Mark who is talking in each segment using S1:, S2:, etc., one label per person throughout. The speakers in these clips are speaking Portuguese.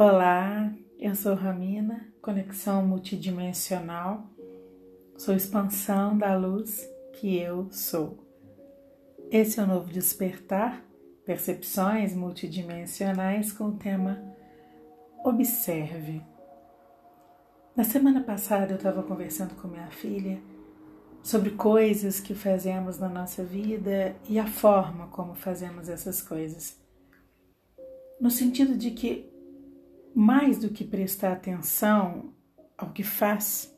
S1: Olá, eu sou Ramina, conexão multidimensional, sou expansão da luz que eu sou. Esse é o novo despertar, percepções multidimensionais com o tema Observe. Na semana passada eu estava conversando com minha filha sobre coisas que fazemos na nossa vida e a forma como fazemos essas coisas. No sentido de que mais do que prestar atenção ao que faz,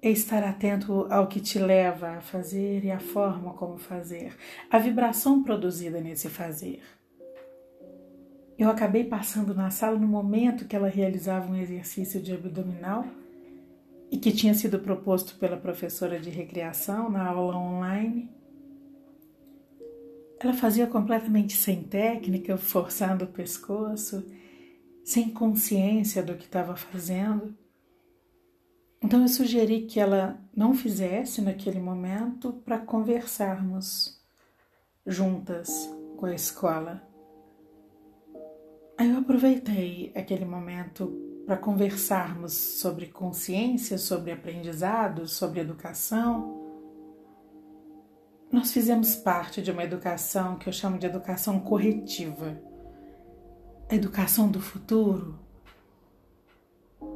S1: é estar atento ao que te leva a fazer e a forma como fazer, a vibração produzida nesse fazer. Eu acabei passando na sala no momento que ela realizava um exercício de abdominal e que tinha sido proposto pela professora de recreação na aula online. Ela fazia completamente sem técnica, forçando o pescoço sem consciência do que estava fazendo. Então eu sugeri que ela não fizesse naquele momento para conversarmos juntas com a escola. Aí eu aproveitei aquele momento para conversarmos sobre consciência, sobre aprendizado, sobre educação. Nós fizemos parte de uma educação que eu chamo de educação corretiva a educação do futuro.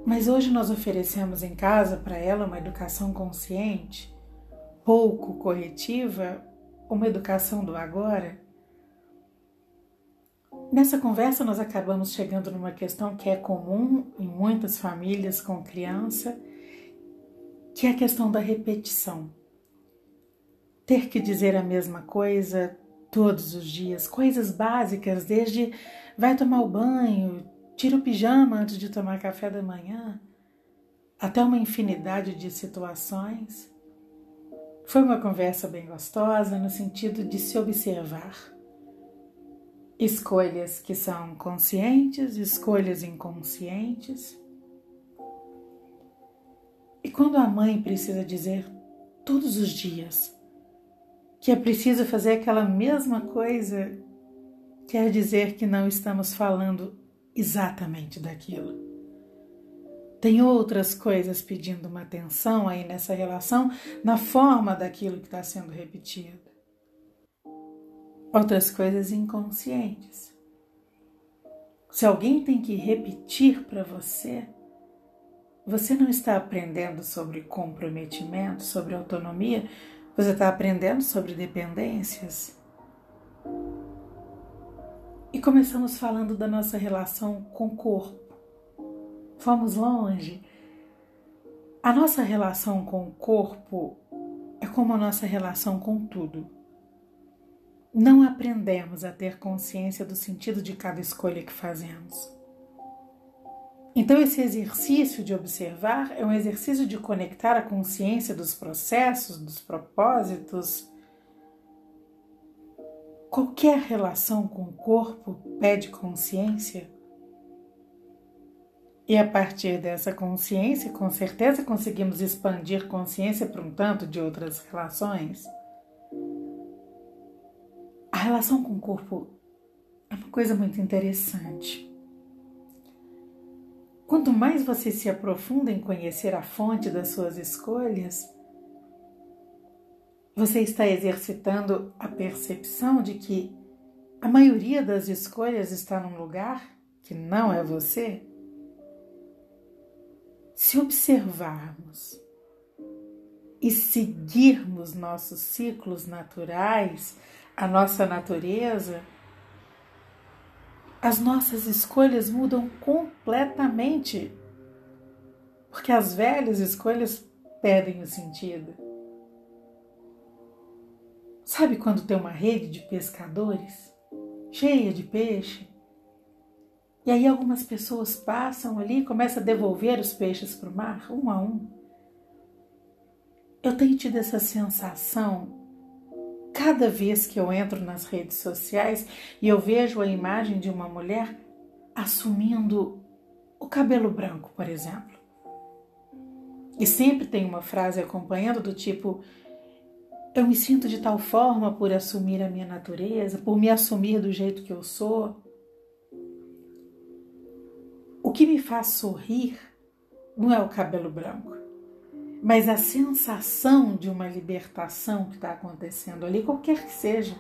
S1: Mas hoje nós oferecemos em casa para ela uma educação consciente, pouco corretiva, uma educação do agora. Nessa conversa, nós acabamos chegando numa questão que é comum em muitas famílias com criança, que é a questão da repetição. Ter que dizer a mesma coisa todos os dias, coisas básicas, desde vai tomar o banho, tira o pijama antes de tomar café da manhã, até uma infinidade de situações. Foi uma conversa bem gostosa no sentido de se observar. Escolhas que são conscientes, escolhas inconscientes. E quando a mãe precisa dizer todos os dias que é preciso fazer aquela mesma coisa quer dizer que não estamos falando exatamente daquilo. Tem outras coisas pedindo uma atenção aí nessa relação, na forma daquilo que está sendo repetido. Outras coisas inconscientes. Se alguém tem que repetir para você, você não está aprendendo sobre comprometimento, sobre autonomia, você está aprendendo sobre dependências. E começamos falando da nossa relação com o corpo. Fomos longe. A nossa relação com o corpo é como a nossa relação com tudo. Não aprendemos a ter consciência do sentido de cada escolha que fazemos. Então, esse exercício de observar é um exercício de conectar a consciência dos processos, dos propósitos, Qualquer relação com o corpo pede consciência. E a partir dessa consciência, com certeza conseguimos expandir consciência para um tanto de outras relações. A relação com o corpo é uma coisa muito interessante. Quanto mais você se aprofunda em conhecer a fonte das suas escolhas, você está exercitando a percepção de que a maioria das escolhas está num lugar que não é você? Se observarmos e seguirmos nossos ciclos naturais, a nossa natureza, as nossas escolhas mudam completamente, porque as velhas escolhas perdem o sentido. Sabe quando tem uma rede de pescadores cheia de peixe? E aí algumas pessoas passam ali e começam a devolver os peixes para o mar, um a um. Eu tenho tido essa sensação cada vez que eu entro nas redes sociais e eu vejo a imagem de uma mulher assumindo o cabelo branco, por exemplo. E sempre tem uma frase acompanhando do tipo: eu me sinto de tal forma por assumir a minha natureza, por me assumir do jeito que eu sou. que me faz sorrir não é o cabelo branco, mas a sensação de uma libertação que está acontecendo ali, qualquer que seja.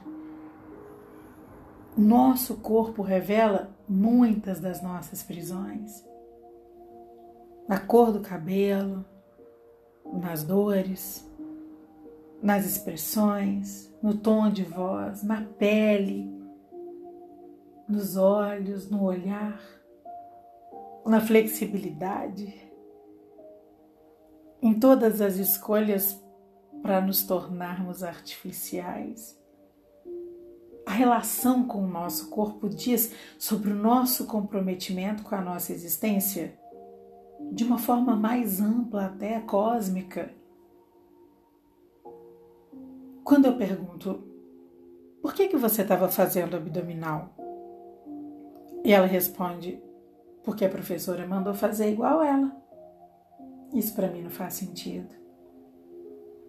S1: Nosso corpo revela muitas das nossas prisões. Na cor do cabelo, nas dores, nas expressões, no tom de voz, na pele, nos olhos, no olhar, na flexibilidade, em todas as escolhas para nos tornarmos artificiais. A relação com o nosso corpo diz sobre o nosso comprometimento com a nossa existência de uma forma mais ampla, até cósmica. Quando eu pergunto, por que, que você estava fazendo abdominal? E ela responde, porque a professora mandou fazer igual ela. Isso para mim não faz sentido.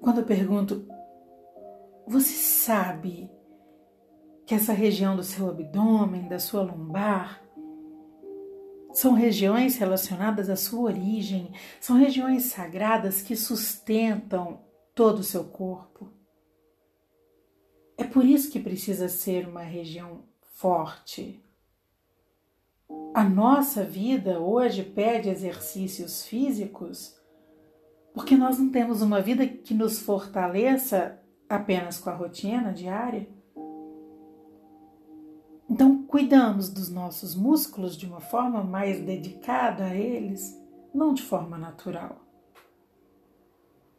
S1: Quando eu pergunto, você sabe que essa região do seu abdômen, da sua lombar, são regiões relacionadas à sua origem, são regiões sagradas que sustentam todo o seu corpo. É por isso que precisa ser uma região forte. A nossa vida hoje pede exercícios físicos porque nós não temos uma vida que nos fortaleça apenas com a rotina diária. Então, cuidamos dos nossos músculos de uma forma mais dedicada a eles, não de forma natural.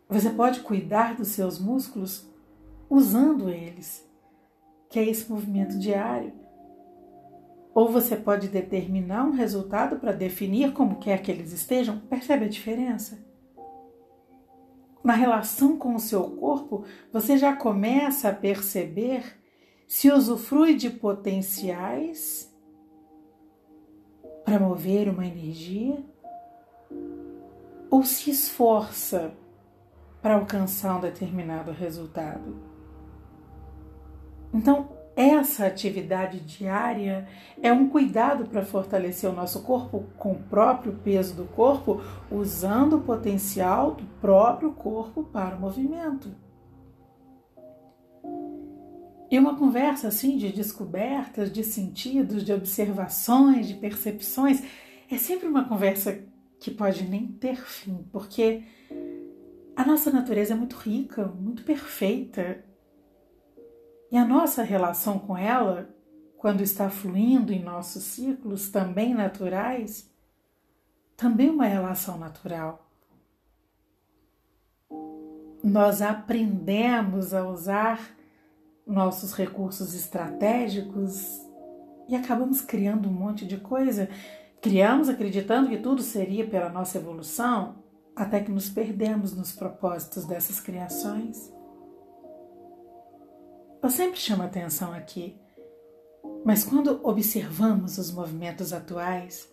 S1: Você pode cuidar dos seus músculos usando eles, que é esse movimento diário. Ou você pode determinar um resultado para definir como quer que eles estejam. Percebe a diferença? Na relação com o seu corpo, você já começa a perceber se usufrui de potenciais para mover uma energia ou se esforça para alcançar um determinado resultado. Então, essa atividade diária é um cuidado para fortalecer o nosso corpo com o próprio peso do corpo, usando o potencial do próprio corpo para o movimento. E uma conversa assim de descobertas, de sentidos, de observações, de percepções, é sempre uma conversa que pode nem ter fim, porque a nossa natureza é muito rica, muito perfeita. E a nossa relação com ela, quando está fluindo em nossos ciclos também naturais, também é uma relação natural. Nós aprendemos a usar nossos recursos estratégicos e acabamos criando um monte de coisa. Criamos acreditando que tudo seria pela nossa evolução, até que nos perdemos nos propósitos dessas criações. Eu sempre chamo atenção aqui, mas quando observamos os movimentos atuais,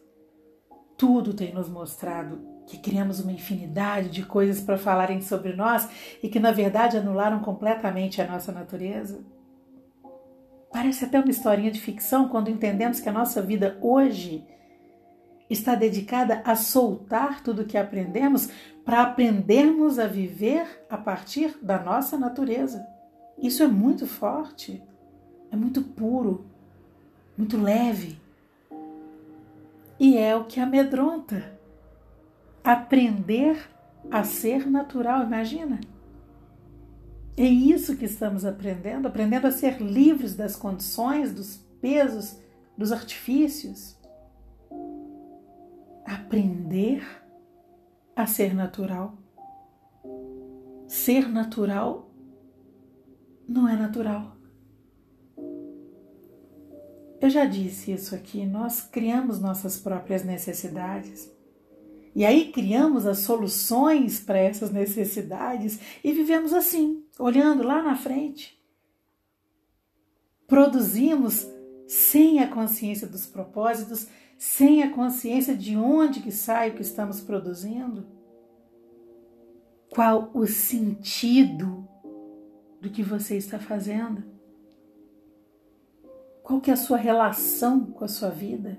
S1: tudo tem nos mostrado que criamos uma infinidade de coisas para falarem sobre nós e que na verdade anularam completamente a nossa natureza? Parece até uma historinha de ficção quando entendemos que a nossa vida hoje está dedicada a soltar tudo o que aprendemos para aprendermos a viver a partir da nossa natureza. Isso é muito forte, é muito puro, muito leve. E é o que amedronta aprender a ser natural, imagina. É isso que estamos aprendendo, aprendendo a ser livres das condições, dos pesos, dos artifícios. Aprender a ser natural. Ser natural não é natural. Eu já disse isso aqui, nós criamos nossas próprias necessidades. E aí criamos as soluções para essas necessidades e vivemos assim, olhando lá na frente. Produzimos sem a consciência dos propósitos, sem a consciência de onde que sai o que estamos produzindo. Qual o sentido do que você está fazendo? Qual que é a sua relação com a sua vida?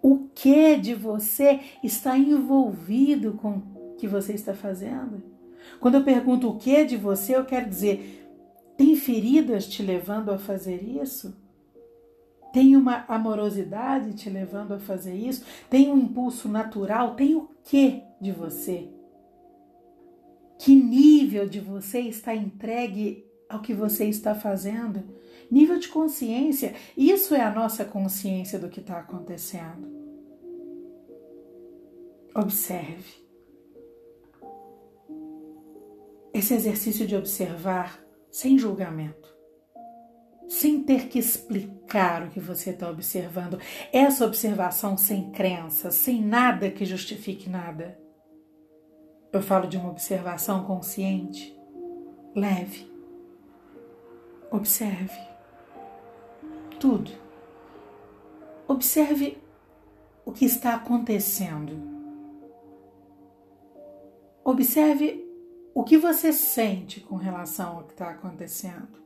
S1: O que de você está envolvido com o que você está fazendo. Quando eu pergunto o que de você, eu quero dizer: tem feridas te levando a fazer isso? Tem uma amorosidade te levando a fazer isso? Tem um impulso natural? Tem o que de você? Que nível de você está entregue ao que você está fazendo? Nível de consciência. Isso é a nossa consciência do que está acontecendo. Observe. Esse exercício de observar sem julgamento, sem ter que explicar o que você está observando, essa observação sem crença, sem nada que justifique nada. Eu falo de uma observação consciente, leve. Observe tudo. Observe o que está acontecendo. Observe o que você sente com relação ao que está acontecendo?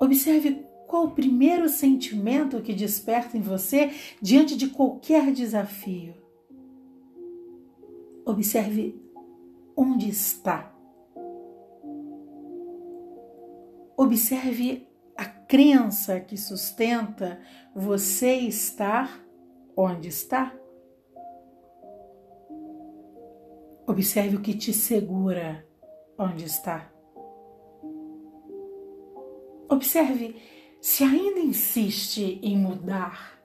S1: Observe qual o primeiro sentimento que desperta em você diante de qualquer desafio. Observe onde está. Observe a crença que sustenta você estar onde está. Observe o que te segura onde está. Observe se ainda insiste em mudar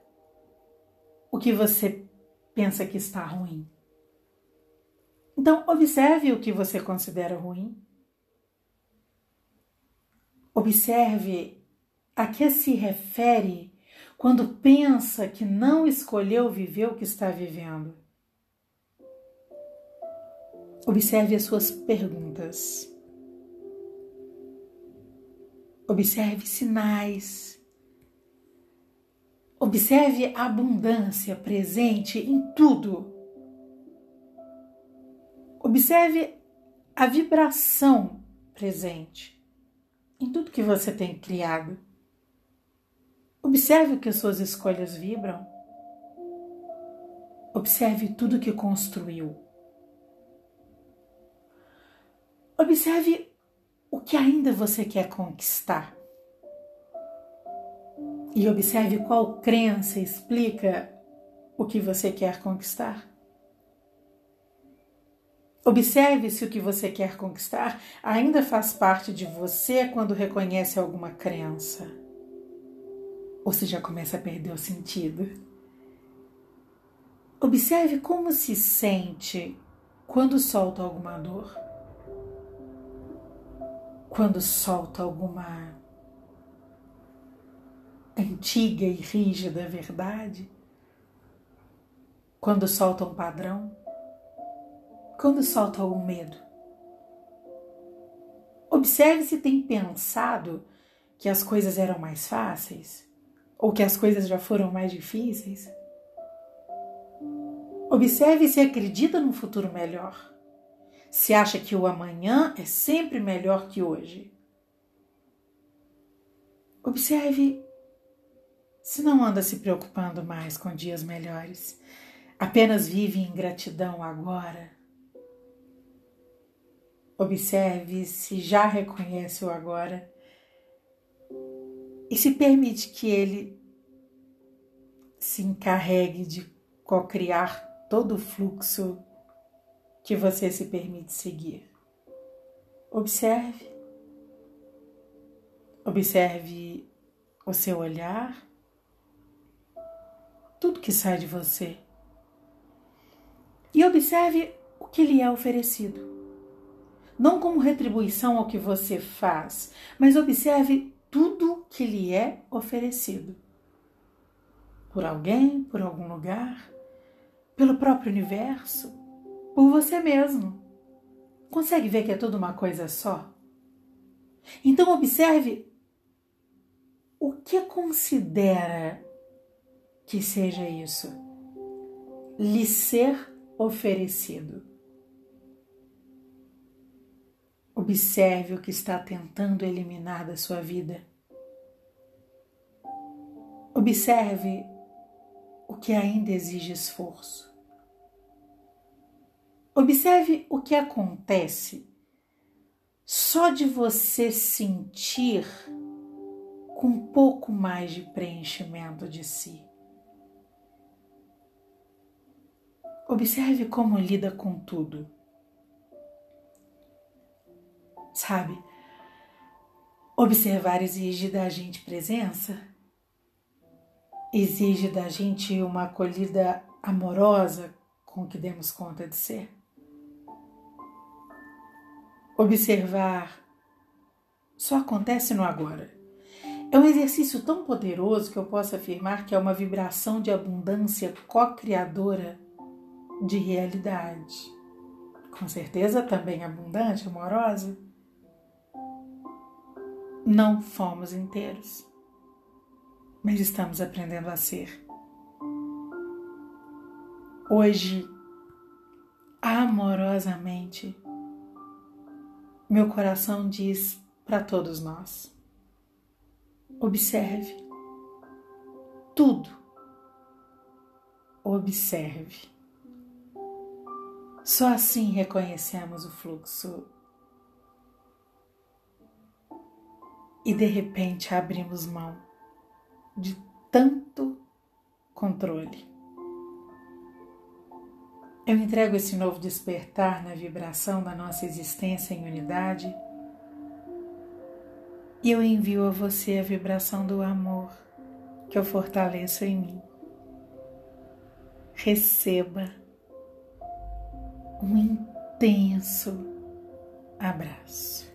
S1: o que você pensa que está ruim. Então, observe o que você considera ruim. Observe a que se refere quando pensa que não escolheu viver o que está vivendo. Observe as suas perguntas. Observe sinais. Observe a abundância presente em tudo. Observe a vibração presente em tudo que você tem criado. Observe o que suas escolhas vibram. Observe tudo que construiu. Observe o que ainda você quer conquistar. E observe qual crença explica o que você quer conquistar. Observe se o que você quer conquistar ainda faz parte de você quando reconhece alguma crença. Ou se já começa a perder o sentido. Observe como se sente quando solta alguma dor quando solta alguma antiga e rígida verdade, quando solta um padrão, quando solta algum medo. Observe se tem pensado que as coisas eram mais fáceis ou que as coisas já foram mais difíceis. Observe se acredita num futuro melhor se acha que o amanhã é sempre melhor que hoje. Observe se não anda se preocupando mais com dias melhores, apenas vive em gratidão agora. Observe se já reconhece o agora e se permite que ele se encarregue de co-criar todo o fluxo que você se permite seguir. Observe. Observe o seu olhar, tudo que sai de você. E observe o que lhe é oferecido. Não como retribuição ao que você faz, mas observe tudo que lhe é oferecido. Por alguém, por algum lugar, pelo próprio universo, por você mesmo. Consegue ver que é tudo uma coisa só? Então observe o que considera que seja isso. Lhe ser oferecido. Observe o que está tentando eliminar da sua vida. Observe o que ainda exige esforço. Observe o que acontece só de você sentir com um pouco mais de preenchimento de si. Observe como lida com tudo. Sabe, observar exige da gente presença, exige da gente uma acolhida amorosa com que demos conta de ser. Observar só acontece no agora. É um exercício tão poderoso que eu posso afirmar que é uma vibração de abundância co-criadora de realidade. Com certeza também abundante, amorosa. Não fomos inteiros, mas estamos aprendendo a ser. Hoje, amorosamente, meu coração diz para todos nós: observe tudo. Observe. Só assim reconhecemos o fluxo e de repente abrimos mão de tanto controle. Eu entrego esse novo despertar na vibração da nossa existência em unidade e eu envio a você a vibração do amor que eu fortaleço em mim. Receba um intenso abraço.